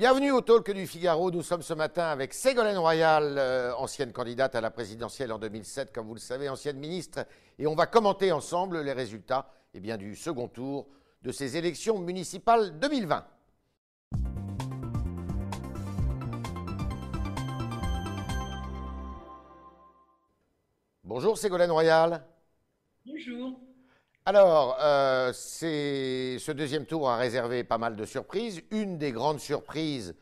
Bienvenue au Talk du Figaro. Nous sommes ce matin avec Ségolène Royal, euh, ancienne candidate à la présidentielle en 2007, comme vous le savez, ancienne ministre. Et on va commenter ensemble les résultats eh bien, du second tour de ces élections municipales 2020. Bonjour Ségolène Royal. Bonjour. Alors, euh, ce deuxième tour a réservé pas mal de surprises. Une des grandes surprises,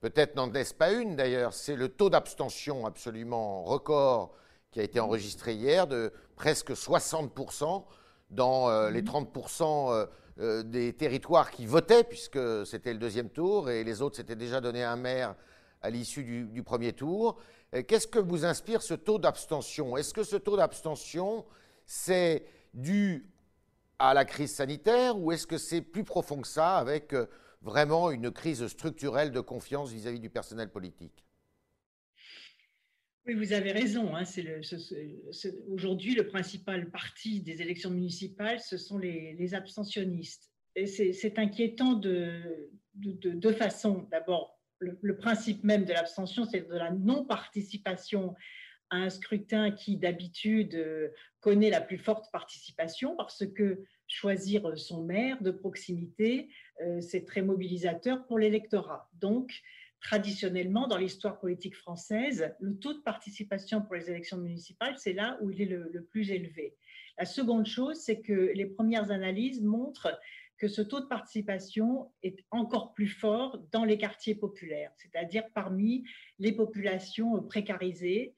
peut-être n'en laisse pas une d'ailleurs, c'est le taux d'abstention absolument record qui a été enregistré hier de presque 60% dans euh, les 30% euh, des territoires qui votaient, puisque c'était le deuxième tour et les autres s'étaient déjà donné un maire à l'issue du, du, premier tour. Qu'est-ce que vous inspire ce taux d'abstention? Est-ce que ce taux d'abstention, c'est dû à la crise sanitaire ou est-ce que c'est plus profond que ça avec euh, vraiment une crise structurelle de confiance vis-à-vis du personnel politique? Oui, vous avez raison. Hein, Aujourd'hui, le principal parti des élections municipales, ce sont les, abstentionnistes. Et c'est inquiétant de deux façons. D'abord, le, le, principe même de l'abstention, c'est de la non-participation un scrutin qui d'habitude euh, connaît la plus forte participation parce que choisir son maire de proximité, euh, c'est très mobilisateur pour l'électorat. Donc, traditionnellement, dans l'histoire politique française, le taux de participation pour les élections municipales, c'est là où il est le, le plus élevé. La seconde chose, c'est que les premières analyses montrent que ce taux de participation est encore plus fort dans les quartiers populaires, c'est-à-dire parmi les populations précarisées,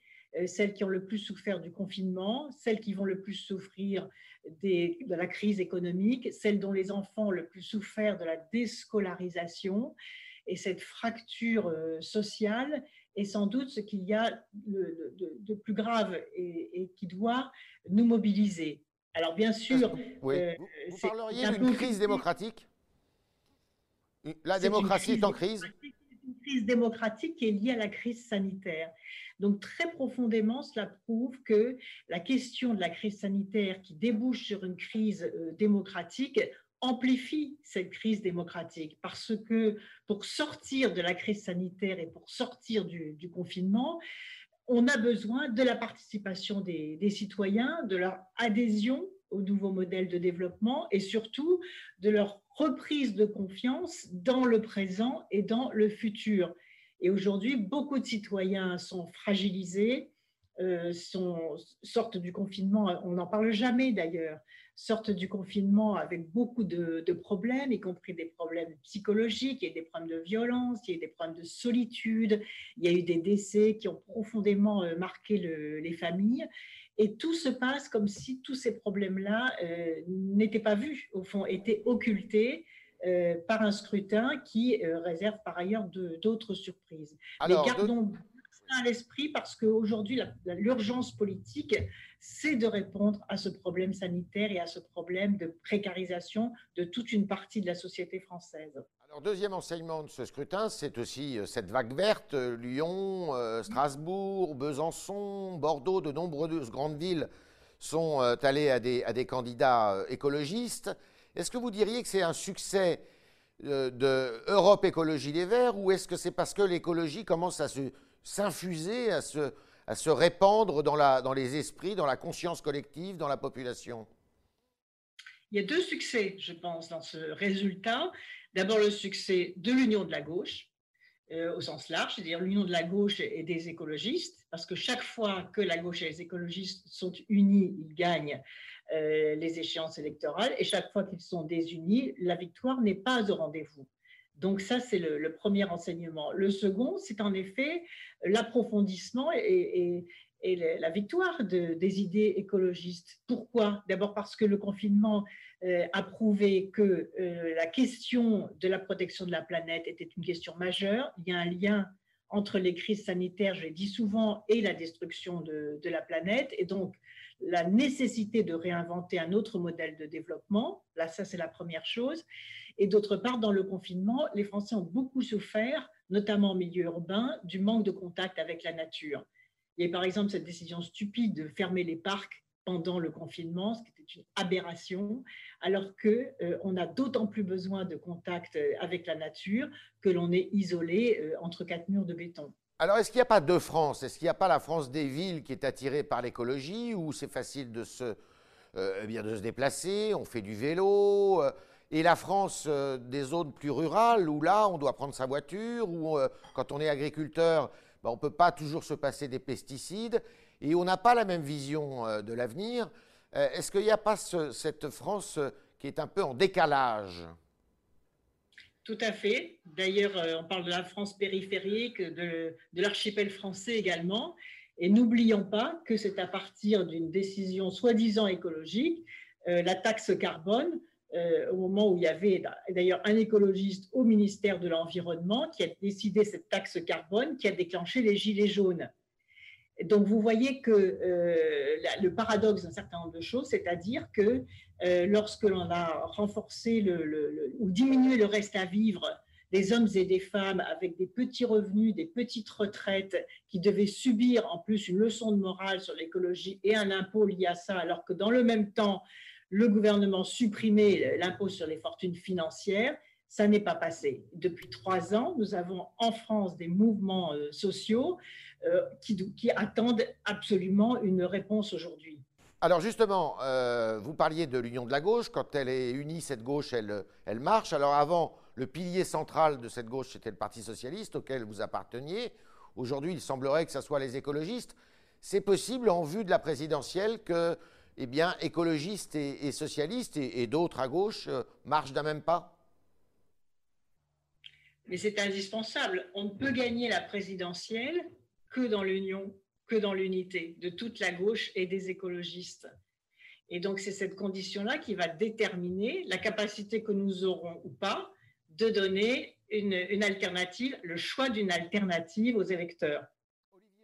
celles qui ont le plus souffert du confinement, celles qui vont le plus souffrir de la crise économique, celles dont les enfants ont le plus souffert de la déscolarisation. Et cette fracture euh, sociale est sans doute ce qu'il y a de, plus grave et, qui doit nous mobiliser. Alors bien sûr, oui. Euh, vous, parleriez d'une crise démocratique? La démocratie est en crise? Crise démocratique qui est liée à la crise sanitaire. Donc très profondément, cela prouve que la question de la crise sanitaire qui débouche sur une crise euh, démocratique amplifie cette crise démocratique parce que pour sortir de la crise sanitaire et pour sortir du, confinement, on a besoin de la participation des, des citoyens, de leur adhésion au nouveau modèle de développement et surtout de leur reprise de confiance dans le présent et dans le futur. Et aujourd'hui, beaucoup de citoyens sont fragilisés, euh, sortent du confinement, on n'en parle jamais d'ailleurs, sortent du confinement avec beaucoup de, problèmes, y compris des problèmes psychologiques, il y a des problèmes de violence, il y a des problèmes de solitude, il y a eu des décès qui ont profondément euh, marqué les familles. Et tout se passe comme si tous ces problèmes-là euh, n'étaient pas vus, au fond, étaient occultés euh, par un scrutin qui euh, réserve par ailleurs d'autres surprises. Mais gardons ça à l'esprit parce qu'aujourd'hui, l'urgence politique, c'est de répondre à ce problème sanitaire et à ce problème de précarisation de toute une partie de la société française. Alors, deuxième enseignement de ce scrutin, c'est aussi euh, cette vague verte. Lyon, euh, Strasbourg, Besançon, Bordeaux, de nombreuses grandes villes sont euh, allées à des, candidats écologistes. Est-ce que vous diriez que c'est un succès de Europe Écologie des Verts ou est-ce que c'est parce que l'écologie commence à s'infuser, à se, à se répandre dans, la, dans les esprits, dans la conscience collective, dans la population? Il y a deux succès, je pense, dans ce résultat. D'abord, le succès de l'union de la gauche, euh, au sens large, c'est-à-dire l'union de la gauche et des écologistes, parce que chaque fois que la gauche et les écologistes sont unis, ils gagnent euh, les échéances électorales, et chaque fois qu'ils sont désunis, la victoire n'est pas au rendez-vous. Donc ça, c'est le, premier enseignement. Le second, c'est en effet l'approfondissement et, et la victoire de, des idées écologistes. Pourquoi? D'abord parce que le confinement euh, a prouvé que euh, la question de la protection de la planète était une question majeure. Il y a un lien entre les crises sanitaires, je l'ai dit souvent, et la destruction de, de, la planète. Et donc, la nécessité de réinventer un autre modèle de développement, là, ça, c'est la première chose. Et d'autre part, dans le confinement, les Français ont beaucoup souffert, notamment en milieu urbain, du manque de contact avec la nature. Il y a par exemple cette décision stupide de fermer les parcs pendant le confinement, ce qui était une aberration, alors qu'on a d'autant plus besoin de contact avec la nature que l'on est isolé entre quatre murs de béton. Alors, est-ce qu'il n'y a pas deux France? Est-ce qu'il n'y a pas la France des villes qui est attirée par l'écologie, où c'est facile de se, eh bien, de se déplacer, on fait du vélo et la France euh, des zones plus rurales, où là, on doit prendre sa voiture, où euh, quand on est agriculteur, ben, on ne peut pas toujours se passer des pesticides, et on n'a pas la même vision euh, de l'avenir. Est-ce qu'il n'y a pas cette France qui est un peu en décalage? Tout à fait. D'ailleurs, on parle de la France périphérique, de l'archipel français également. Et n'oublions pas que c'est à partir d'une décision soi-disant écologique, la taxe carbone, euh, au moment où il y avait d'ailleurs un écologiste au ministère de l'Environnement qui a décidé cette taxe carbone qui a déclenché les gilets jaunes. Donc vous voyez que euh, le paradoxe d'un certain nombre de choses, c'est-à-dire que euh, lorsque l'on a renforcé le, ou diminué le reste à vivre des hommes et des femmes avec des petits revenus, des petites retraites, qui devaient subir en plus une leçon de morale sur l'écologie et un impôt lié à ça, alors que dans le même temps, le gouvernement supprimait l'impôt sur les fortunes financières. Ça n'est pas passé. Depuis trois ans, nous avons en France des mouvements euh, sociaux euh, qui, attendent absolument une réponse aujourd'hui. Alors justement, euh, vous parliez de l'union de la gauche. Quand elle est unie, cette gauche, elle, elle marche. Alors avant, le pilier central de cette gauche, c'était le Parti socialiste auquel vous apparteniez. Aujourd'hui, il semblerait que ce soit les écologistes. C'est possible en vue de la présidentielle que eh bien, écologistes et, socialistes et, d'autres à gauche euh, marchent d'un même pas Mais c'est indispensable. On ne peut gagner la présidentielle que dans l'union, que dans l'unité de toute la gauche et des écologistes. Et donc, c'est cette condition-là qui va déterminer la capacité que nous aurons ou pas de donner une alternative, le choix d'une alternative aux électeurs.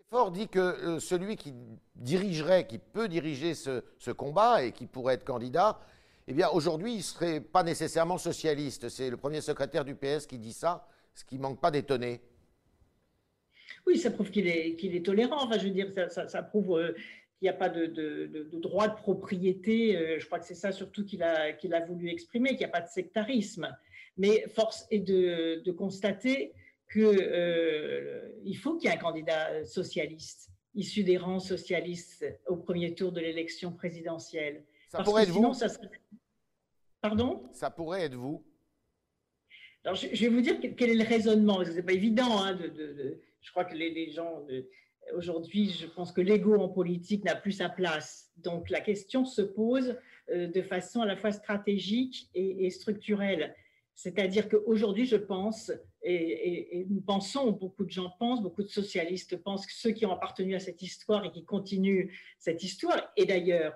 Fort dit que euh, celui qui dirigerait, qui peut diriger ce, combat et qui pourrait être candidat, eh bien aujourd'hui, il ne serait pas nécessairement socialiste. C'est le premier secrétaire du PS qui dit ça, ce qui ne manque pas d'étonner. Oui, ça prouve qu'il est, tolérant. Enfin, je veux dire, ça, prouve euh, qu'il n'y a pas de, droit de propriété. Euh, je crois que c'est ça surtout qu'il a, qu'il a voulu exprimer, qu'il n'y a pas de sectarisme. Mais force est de, constater qu'il euh, faut qu'il y ait un candidat socialiste, issu des rangs socialistes au premier tour de l'élection présidentielle. Ça pourrait être vous ça Pardon? Ça pourrait être vous Alors, je, vais vous dire quel est le raisonnement. Ce n'est pas évident. Hein, de, je crois que les, gens, aujourd'hui, je pense que l'ego en politique n'a plus sa place. Donc, la question se pose euh, de façon à la fois stratégique et structurelle. C'est-à-dire qu'aujourd'hui, je pense, et, nous pensons, beaucoup de gens pensent, beaucoup de socialistes pensent que ceux qui ont appartenu à cette histoire et qui continuent cette histoire, et d'ailleurs,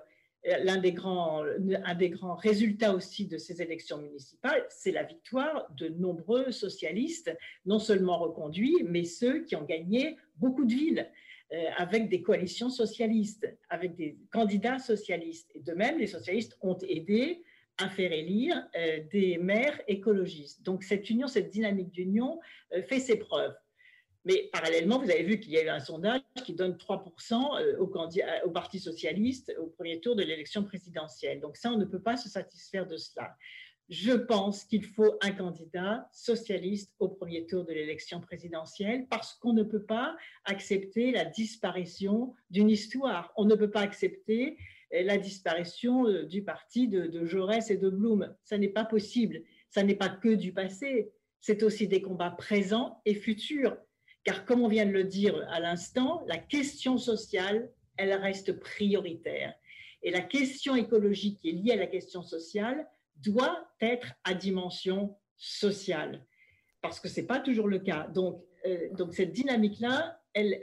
l'un des grands, un des grands résultats aussi de ces élections municipales, c'est la victoire de nombreux socialistes, non seulement reconduits, mais ceux qui ont gagné beaucoup de villes euh, avec des coalitions socialistes, avec des candidats socialistes. Et de même, les socialistes ont aidé à faire élire euh, des maires écologistes. Donc cette union, cette dynamique d'union euh, fait ses preuves. Mais parallèlement, vous avez vu qu'il y a eu un sondage qui donne 3% euh, au, au Parti socialiste au premier tour de l'élection présidentielle. Donc ça, on ne peut pas se satisfaire de cela. Je pense qu'il faut un candidat socialiste au premier tour de l'élection présidentielle parce qu'on ne peut pas accepter la disparition d'une histoire. On ne peut pas accepter la disparition euh, du parti de, Jaurès et de Blum. Ça n'est pas possible. Ça n'est pas que du passé. C'est aussi des combats présents et futurs. Car comme on vient de le dire à l'instant, la question sociale, elle reste prioritaire. Et la question écologique qui est liée à la question sociale doit être à dimension sociale. Parce que ce n'est pas toujours le cas. Donc, euh, donc cette dynamique-là, elle,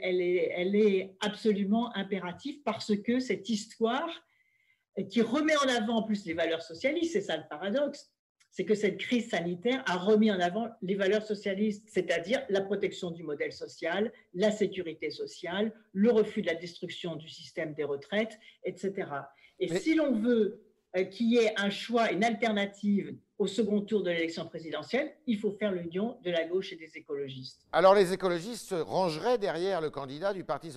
est, absolument impérative parce que cette histoire qui remet en avant en plus les valeurs socialistes, c'est ça le paradoxe, c'est que cette crise sanitaire a remis en avant les valeurs socialistes, c'est-à-dire la protection du modèle social, la sécurité sociale, le refus de la destruction du système des retraites, etc. Et si l'on veut euh, qu'il y ait un choix, une alternative au second tour de l'élection présidentielle, il faut faire l'union de la gauche et des écologistes. Alors les écologistes se rangeraient derrière le candidat du Parti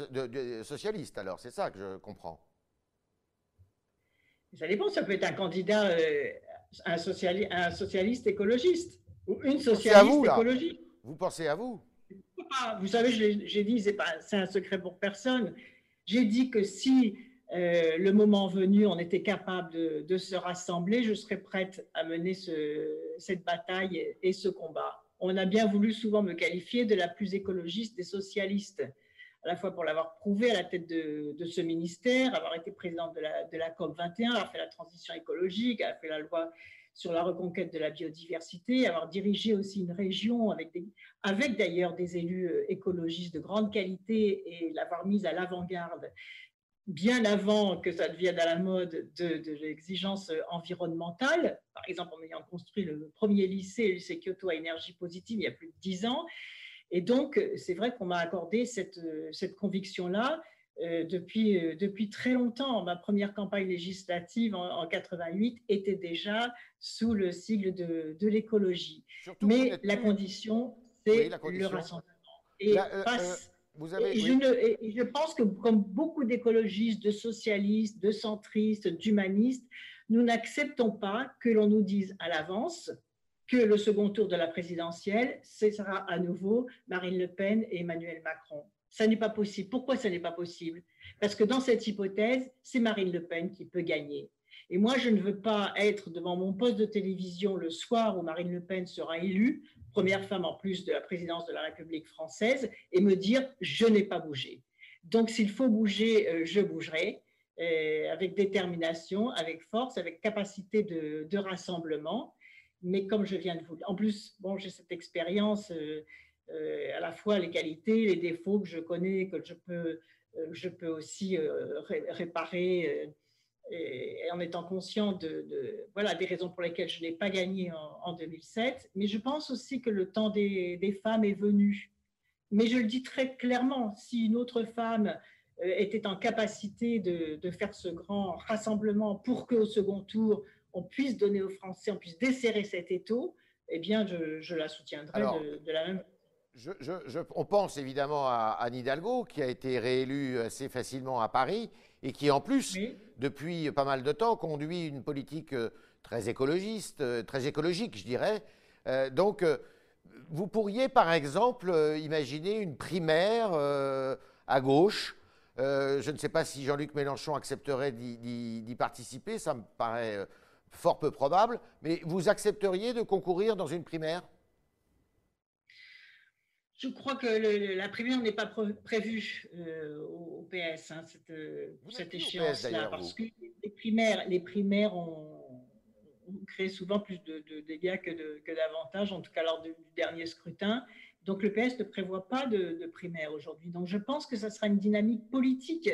socialiste, alors c'est ça que je comprends. Ça dépend, ça peut être un candidat, euh, un, un, socialiste écologiste ou une socialiste écologiste. Vous pensez à vous? Vous savez, j'ai dit, c'est un secret pour personne. J'ai dit que si euh, le moment venu, on était capable de, se rassembler, je serais prête à mener cette bataille et ce combat. On a bien voulu souvent me qualifier de la plus écologiste des socialistes, à la fois pour l'avoir prouvé à la tête de, ce ministère, avoir été présidente de la, COP 21, avoir fait la transition écologique, avoir fait la loi sur la reconquête de la biodiversité, avoir dirigé aussi une région avec, avec d'ailleurs des élus euh, écologistes de grande qualité et l'avoir mise à l'avant-garde bien avant que ça devienne à la mode de, l'exigence environnementale, par exemple en ayant construit le premier lycée, le lycée Kyoto à énergie positive il y a plus de dix ans. Et donc, c'est vrai qu'on m'a accordé cette, cette conviction-là euh, depuis, euh, depuis très longtemps. Ma première campagne législative en, 88 était déjà sous le sigle de, de l'écologie. Mais la condition, c'est le rassemblement. Et euh, et, je pense que comme beaucoup d'écologistes, de socialistes, de centristes, d'humanistes, nous n'acceptons pas que l'on nous dise à l'avance que le second tour de la présidentielle, ce sera à nouveau Marine Le Pen et Emmanuel Macron. Ça n'est pas possible. Pourquoi ça n'est pas possible? Parce que dans cette hypothèse, c'est Marine Le Pen qui peut gagner. Et moi, je ne veux pas être devant mon poste de télévision le soir où Marine Le Pen sera élue première femme en plus de la présidence de la République française, et me dire je n'ai pas bougé. Donc s'il faut bouger, euh, je bougerai euh, avec détermination, avec force, avec capacité de, rassemblement. Mais comme je viens de vous, en plus, bon, j'ai cette expérience, euh, à la fois les qualités, les défauts que je connais, que je peux, je peux aussi réparer et, en étant conscient de, voilà, des raisons pour lesquelles je n'ai pas gagné en, 2007. Mais je pense aussi que le temps des, femmes est venu. Mais je le dis très clairement, si une autre femme euh, était en capacité de, faire ce grand rassemblement pour qu'au second tour, on puisse donner aux Français, on puisse desserrer cet étau, eh bien, je, la soutiendrai de, la même on pense évidemment à Anne Hidalgo, qui a été réélue assez facilement à Paris et qui, en plus, depuis pas mal de temps, conduit une politique euh, très écologiste, euh, très écologique, je dirais. Euh, donc, vous pourriez, par exemple, imaginer une primaire à gauche. je ne sais pas si Jean-Luc Mélenchon accepterait d'y participer, ça me paraît fort peu probable, mais vous accepteriez de concourir dans une primaire? Je crois que la primaire n'est pas prévue euh, au, PS, hein, cette, euh, cette échéance-là, parce que les primaires, les primaires ont, créé souvent plus de, dégâts que, d'avantages, en tout cas lors du, dernier scrutin. Donc le PS ne prévoit pas de, de primaire aujourd'hui. Donc je pense que ça sera une dynamique politique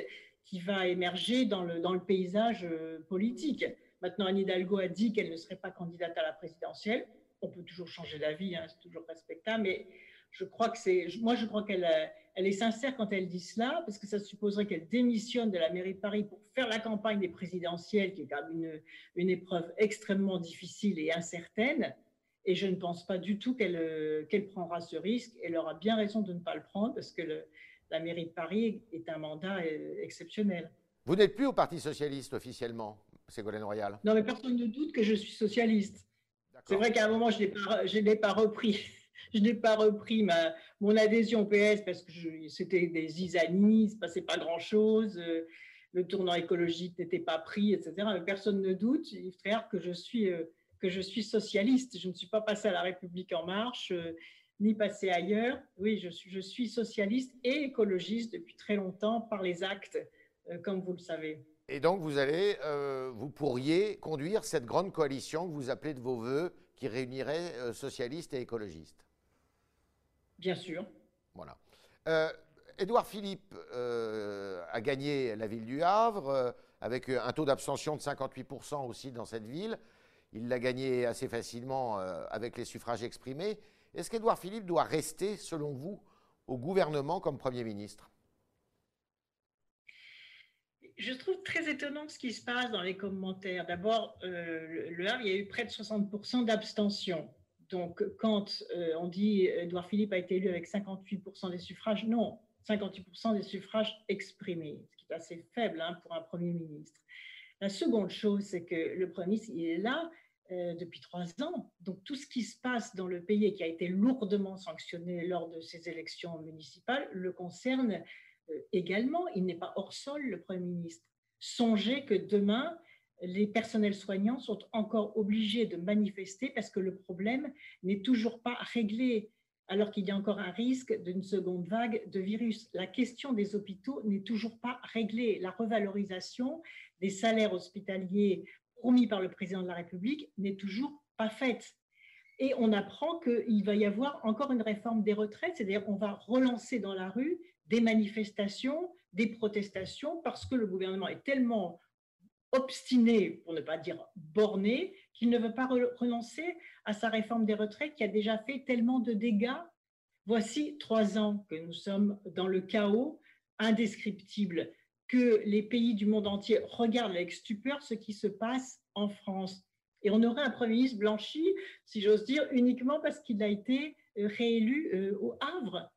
qui va émerger dans le, dans le paysage euh, politique. Maintenant, Anne Hidalgo a dit qu'elle ne serait pas candidate à la présidentielle. On peut toujours changer d'avis, hein, c'est toujours respectable, mais je crois que c'est, moi, je crois qu'elle elle est sincère quand elle dit cela, parce que ça supposerait qu'elle démissionne de la mairie de Paris pour faire la campagne des présidentielles, qui est quand même une, une épreuve extrêmement difficile et incertaine. Et je ne pense pas du tout qu'elle qu'elle prendra ce risque. Elle aura bien raison de ne pas le prendre, parce que le, la mairie de Paris est un mandat euh, exceptionnel. Vous n'êtes plus au Parti socialiste officiellement, Ségolène Royal? Non, mais personne ne doute que je suis socialiste. C'est vrai qu'à un moment, je ne l'ai pas repris je n'ai pas repris ma, mon adhésion au PS parce que c'était des isanis, il ne se passait pas grand-chose, euh, le tournant écologique n'était pas pris, etc. Mais personne ne doute, Yves frère, que je suis euh, que je suis socialiste. Je ne suis pas passé à la République en marche, euh, ni passé ailleurs. Oui, je suis, je suis socialiste et écologiste depuis très longtemps par les actes, comme vous le savez. Et donc, vous allez, vous pourriez conduire cette grande coalition que vous appelez de vos voeux, qui réunirait socialistes et écologistes. Bien sûr. Voilà. Euh, Édouard Philippe euh, a gagné la ville du Havre euh, avec un taux d'abstention de 58% aussi dans cette ville. Il l'a gagné assez facilement avec les suffrages exprimés. Est-ce qu'Édouard Philippe doit rester, selon vous, au gouvernement comme Premier ministre? Je trouve très étonnant ce qui se passe dans les commentaires. D'abord, le Havre, il y a eu près de 60% d'abstention. Donc, quand euh, on dit Édouard Philippe a été élu avec 58% des suffrages, non, 58% des suffrages exprimés, ce qui est assez faible hein, pour un Premier ministre. La seconde chose, c'est que le Premier ministre, il est là euh, depuis trois ans. Donc tout ce qui se passe dans le pays et qui a été lourdement sanctionné lors de ces élections municipales le concerne euh, également. Il n'est pas hors sol, le Premier ministre. Songez que demain, les personnels soignants sont encore obligés de manifester parce que le problème n'est toujours pas réglé alors qu'il y a encore un risque d'une seconde vague de virus. La question des hôpitaux n'est toujours pas réglée. La revalorisation des salaires hospitaliers promis par le président de la République n'est toujours pas faite. Et on apprend qu'il va y avoir encore une réforme des retraites, c'est-à-dire qu'on va relancer dans la rue des manifestations, des protestations, parce que le gouvernement est tellement obstiné, pour ne pas dire borné, qu'il ne veut pas renoncer à sa réforme des retraites qui a déjà fait tellement de dégâts. Voici trois ans que nous sommes dans le chaos indescriptible, que les pays du monde entier regardent avec stupeur ce qui se passe en France. Et on aurait un Premier ministre blanchi, si j'ose dire, uniquement parce qu'il a été euh, réélu euh, au Havre.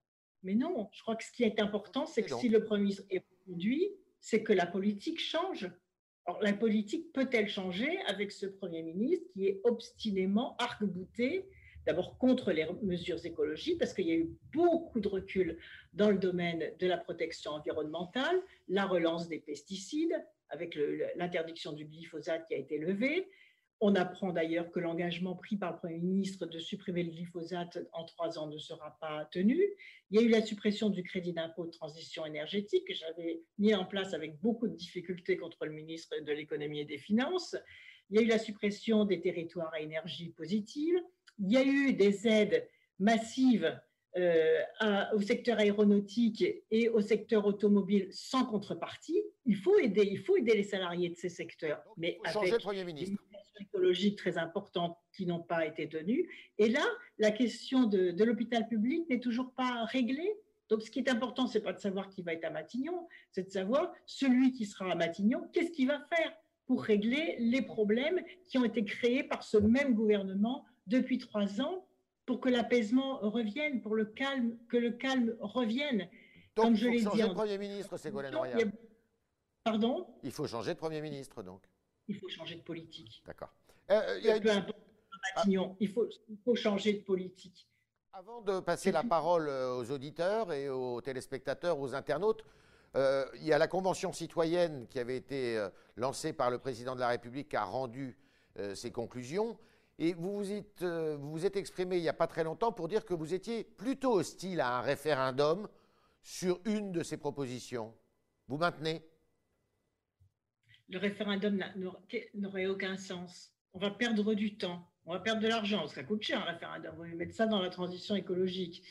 Mais non, je crois que ce qui est important, c'est que si le Premier ministre est conduit, c'est que la politique change. La politique peut-elle changer avec ce Premier ministre qui est obstinément arc-bouté, d'abord contre les mesures écologiques, parce qu'il y a eu beaucoup de recul dans le domaine de la protection environnementale, la relance des pesticides, avec l'interdiction du glyphosate qui a été levée, on apprend d'ailleurs que l'engagement pris par le Premier ministre de supprimer le glyphosate en trois ans ne sera pas tenu. Il y a eu la suppression du crédit d'impôt de transition énergétique que j'avais mis en place avec beaucoup de difficultés contre le ministre de l'économie et des finances. Il y a eu la suppression des territoires à énergie positive. Il y a eu des aides massives euh, au secteur aéronautique et au secteur automobile sans contrepartie. Il faut aider, il faut aider les salariés de ces secteurs. mais changer de Premier ministre écologiques très importantes qui n'ont pas été tenues. Et là, la question de, l'hôpital public n'est toujours pas réglée. Donc, ce qui est important, c'est pas de savoir qui va être à Matignon, c'est de savoir celui qui sera à Matignon, qu'est-ce qu'il va faire pour régler les problèmes qui ont été créés par ce même gouvernement depuis trois ans pour que l'apaisement revienne, pour le calme, que le calme revienne. Donc, Comme je l'ai dit. changer de Premier ministre, Ségolène Royal. Pardon? Il faut changer de Premier ministre, donc il faut changer de politique. D'accord. Euh, il, il, faut, il faut changer de politique. Avant de passer la parole euh, aux auditeurs et aux téléspectateurs, aux internautes, euh, il y a la Convention citoyenne qui avait été lancée par le président de la République qui a rendu ses conclusions. Et vous vous, êtes, vous vous êtes exprimé il n'y a pas très longtemps pour dire que vous étiez plutôt hostile à un référendum sur une de ces propositions. Vous maintenez? Le référendum n'aurait aucun sens. On va perdre du temps, on va perdre de l'argent, ça coûte cher un référendum. On va mettre ça dans la transition écologique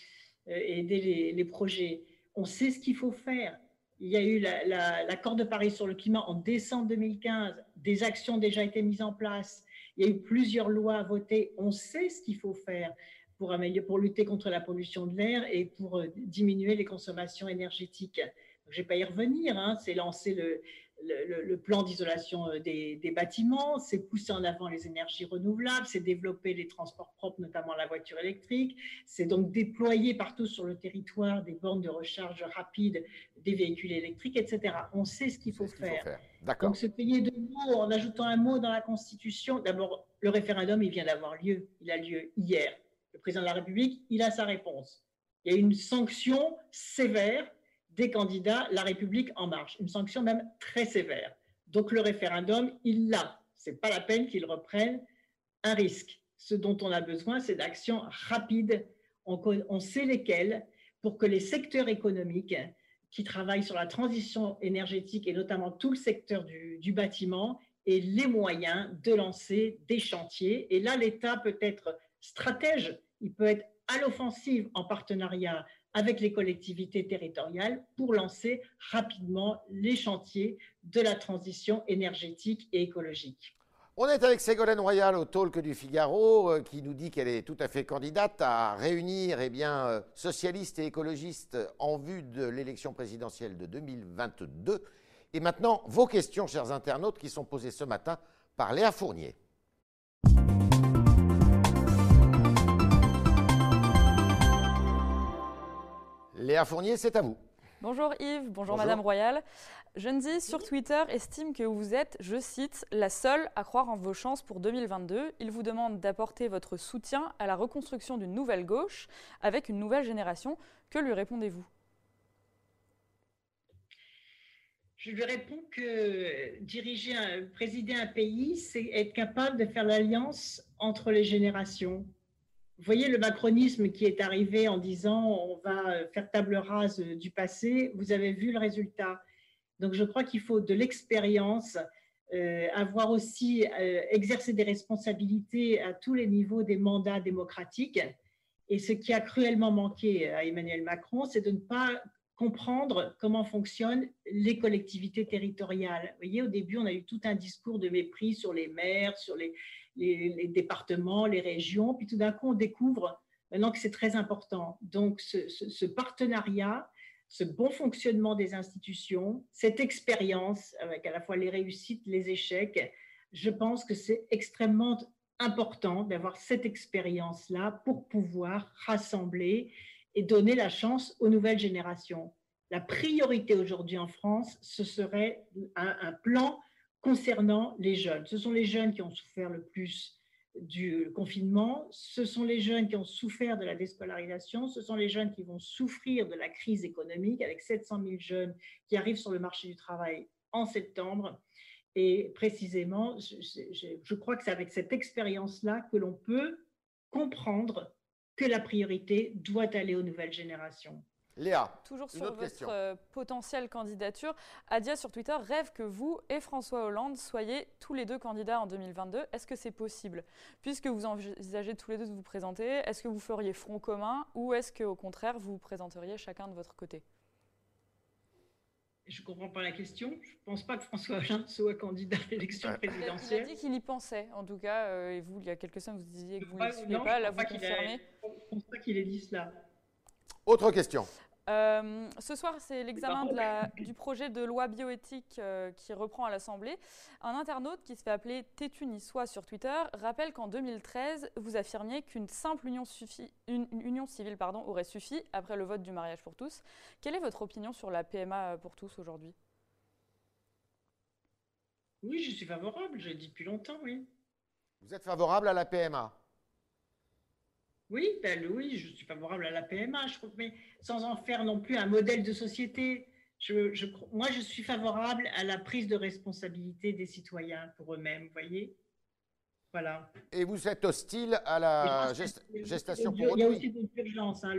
euh, et aider les, projets. On sait ce qu'il faut faire. Il y a eu l'accord de Paris sur le climat en décembre 2015, des actions ont déjà été mises en place, il y a eu plusieurs lois à voter. On sait ce qu'il faut faire pour, améliorer, pour lutter contre la pollution de l'air et pour euh, diminuer les consommations énergétiques. Je ne vais pas y revenir, hein. c'est lancer le, le, plan d'isolation euh, des, bâtiments, c'est pousser en avant les énergies renouvelables, c'est développer les transports propres, notamment la voiture électrique, c'est donc déployer partout sur le territoire des bornes de recharge rapide des véhicules électriques, etc. On sait ce qu'il faut, faire. Donc se payer de mots en ajoutant un mot dans la Constitution, d'abord le référendum, il vient d'avoir lieu, il a lieu hier. Le président de la République, il a sa réponse. Il y a une sanction sévère des candidats La République en marche, une sanction même très sévère. Donc le référendum, il l'a. Ce n'est pas la peine qu'il reprenne un risque. Ce dont on a besoin, c'est d'actions rapides. On, sait lesquelles pour que les secteurs économiques qui travaillent sur la transition énergétique et notamment tout le secteur du, du bâtiment aient les moyens de lancer des chantiers. Et là, l'État peut être stratège, il peut être à l'offensive en partenariat avec les collectivités territoriales pour lancer rapidement les chantiers de la transition énergétique et écologique. On est avec Ségolène Royal au Talk du Figaro euh, qui nous dit qu'elle est tout à fait candidate à réunir eh bien, euh, socialistes et écologistes en vue de l'élection présidentielle de 2022. Et maintenant, vos questions, chers internautes, qui sont posées ce matin par Léa Fournier. Léa Fournier, c'est à vous. Bonjour Yves, bonjour, Madame Royal. Genzi sur Twitter estime que vous êtes, je cite, la seule à croire en vos chances pour 2022. Il vous demande d'apporter votre soutien à la reconstruction d'une nouvelle gauche avec une nouvelle génération. Que lui répondez-vous? Je lui réponds que diriger, un, présider un pays, c'est être capable de faire l'alliance entre les générations. Vous voyez le macronisme qui est arrivé en disant on va faire table rase du passé, vous avez vu le résultat. Donc je crois qu'il faut de l'expérience, euh, avoir aussi euh, exercé des responsabilités à tous les niveaux des mandats démocratiques. Et ce qui a cruellement manqué à Emmanuel Macron, c'est de ne pas comprendre comment fonctionnent les collectivités territoriales. Vous voyez, au début, on a eu tout un discours de mépris sur les maires, sur les, les, départements, les régions, puis tout d'un coup, on découvre maintenant que c'est très important. Donc, ce, partenariat, ce bon fonctionnement des institutions, cette expérience avec à la fois les réussites, les échecs, je pense que c'est extrêmement important d'avoir cette expérience-là pour pouvoir rassembler et donner la chance aux nouvelles générations. La priorité aujourd'hui en France, ce serait un, plan concernant les jeunes. Ce sont les jeunes qui ont souffert le plus du confinement, ce sont les jeunes qui ont souffert de la déscolarisation, ce sont les jeunes qui vont souffrir de la crise économique avec 700 000 jeunes qui arrivent sur le marché du travail en septembre. Et précisément, je, je crois que c'est avec cette expérience-là que l'on peut comprendre que la priorité doit aller aux nouvelles générations. Léa, toujours sur votre euh, potentielle candidature, Adia sur Twitter rêve que vous et François Hollande soyez tous les deux candidats en 2022. Est-ce que c'est possible? Puisque vous envisagez tous les deux de vous présenter, est-ce que vous feriez front commun ou est-ce qu'au contraire vous vous présenteriez chacun de votre côté? Je ne comprends pas la question. Je ne pense pas que François Hollande soit candidat à l'élection présidentielle. Il a dit qu'il y pensait, en tout cas. Euh, et vous, il y a quelques semaines, vous disiez que vous ne le pas. Là, vous confirmez. Je ne pense pas qu'il ait dit cela. Autre question. Euh, ce soir, c'est l'examen du projet de loi bioéthique euh, qui reprend à l'Assemblée. Un internaute qui se fait appeler Tétu Niçois sur Twitter rappelle qu'en 2013, vous affirmiez qu'une simple union, une, union civile pardon, aurait suffi après le vote du mariage pour tous. Quelle est votre opinion sur la PMA pour tous aujourd'hui? Oui, je suis favorable, je l'ai dit depuis longtemps, oui. Vous êtes favorable à la PMA oui, ben, oui, je suis favorable à la PMA, je trouve, mais sans en faire non plus un modèle de société. Je, moi, je suis favorable à la prise de responsabilité des citoyens pour eux-mêmes, vous voyez? Voilà. Et vous êtes hostile à la gestation pour autrui Il y a aussi une urgence. Hein.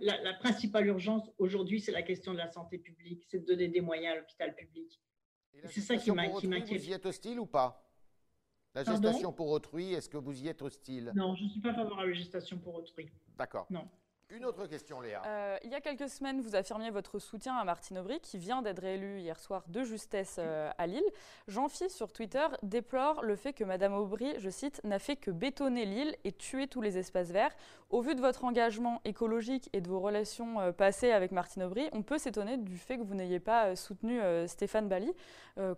La, la, principale urgence aujourd'hui, c'est la question de la santé publique, c'est de donner des moyens à l'hôpital public. C'est ça qui m'inquiète. Vous y êtes hostile ou pas? La gestation pour autrui, est-ce que vous y êtes hostile? Non, je ne suis pas favorable à la gestation pour autrui. D'accord. Non. Une autre question, Léa. Euh, il y a quelques semaines, vous affirmiez votre soutien à Martine Aubry, qui vient d'être élue hier soir de justesse euh, à Lille. Jean-Phi, sur Twitter, déplore le fait que Madame Aubry, je cite, n'a fait que bétonner Lille et tuer tous les espaces verts. Au vu de votre engagement écologique et de vos relations euh, passées avec Martine Aubry, on peut s'étonner du fait que vous n'ayez pas soutenu Stéphane Bali.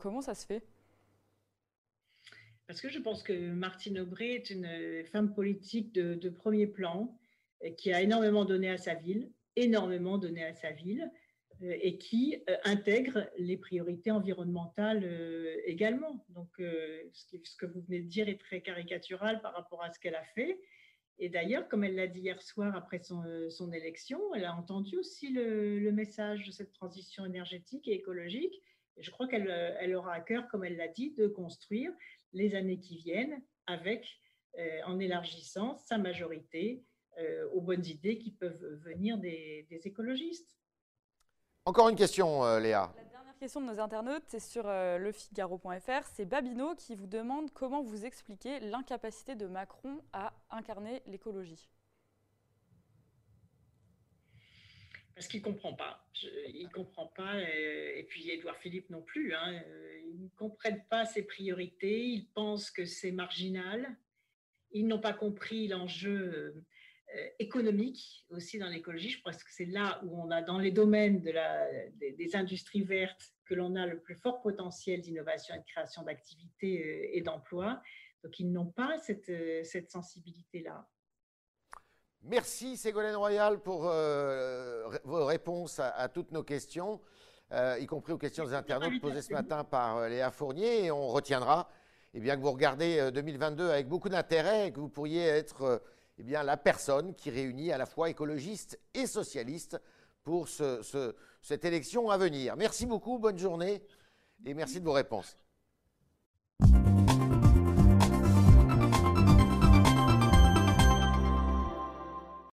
comment ça se fait? Parce que je pense que Martine Aubry est une femme politique de, premier plan qui a énormément donné à sa ville, énormément donné à sa ville, euh, et qui euh, intègre les priorités environnementales euh, également. Donc, ce que vous venez de dire est très caricatural par rapport à ce qu'elle a fait. Et d'ailleurs, comme elle l'a dit hier soir après son, élection, elle a entendu aussi le, message de cette transition énergétique et écologique. Et je crois qu'elle elle aura à cœur, comme elle l'a dit, de construire les années qui viennent avec, euh, en élargissant sa majorité euh, aux bonnes idées qui peuvent venir des, écologistes. Encore une question, euh, Léa. La dernière question de nos internautes, c'est sur lefigaro.fr. C'est Babino qui vous demande comment vous expliquez l'incapacité de Macron à incarner l'écologie. Parce qu'il ne comprend pas. il ne comprend pas, euh, et puis Édouard Philippe non plus. Hein, euh, ils ne comprennent pas ses priorités, ils pensent que c'est marginal. Ils n'ont pas compris l'enjeu euh, économique aussi dans l'écologie. Je pense que c'est là où on a, dans les domaines de la, des, industries vertes, que l'on a le plus fort potentiel d'innovation et de création d'activités et d'emplois. Donc, ils n'ont pas cette, cette sensibilité-là. Merci Ségolène Royal pour euh, vos réponses à, toutes nos questions. y compris aux questions des internautes posées ce matin par Léa Fournier. Et on retiendra eh bien, que vous regardez 2022 avec beaucoup d'intérêt et que vous pourriez être eh bien, la personne qui réunit à la fois écologistes et socialistes pour cette élection à venir. Merci beaucoup, bonne journée et merci de vos réponses.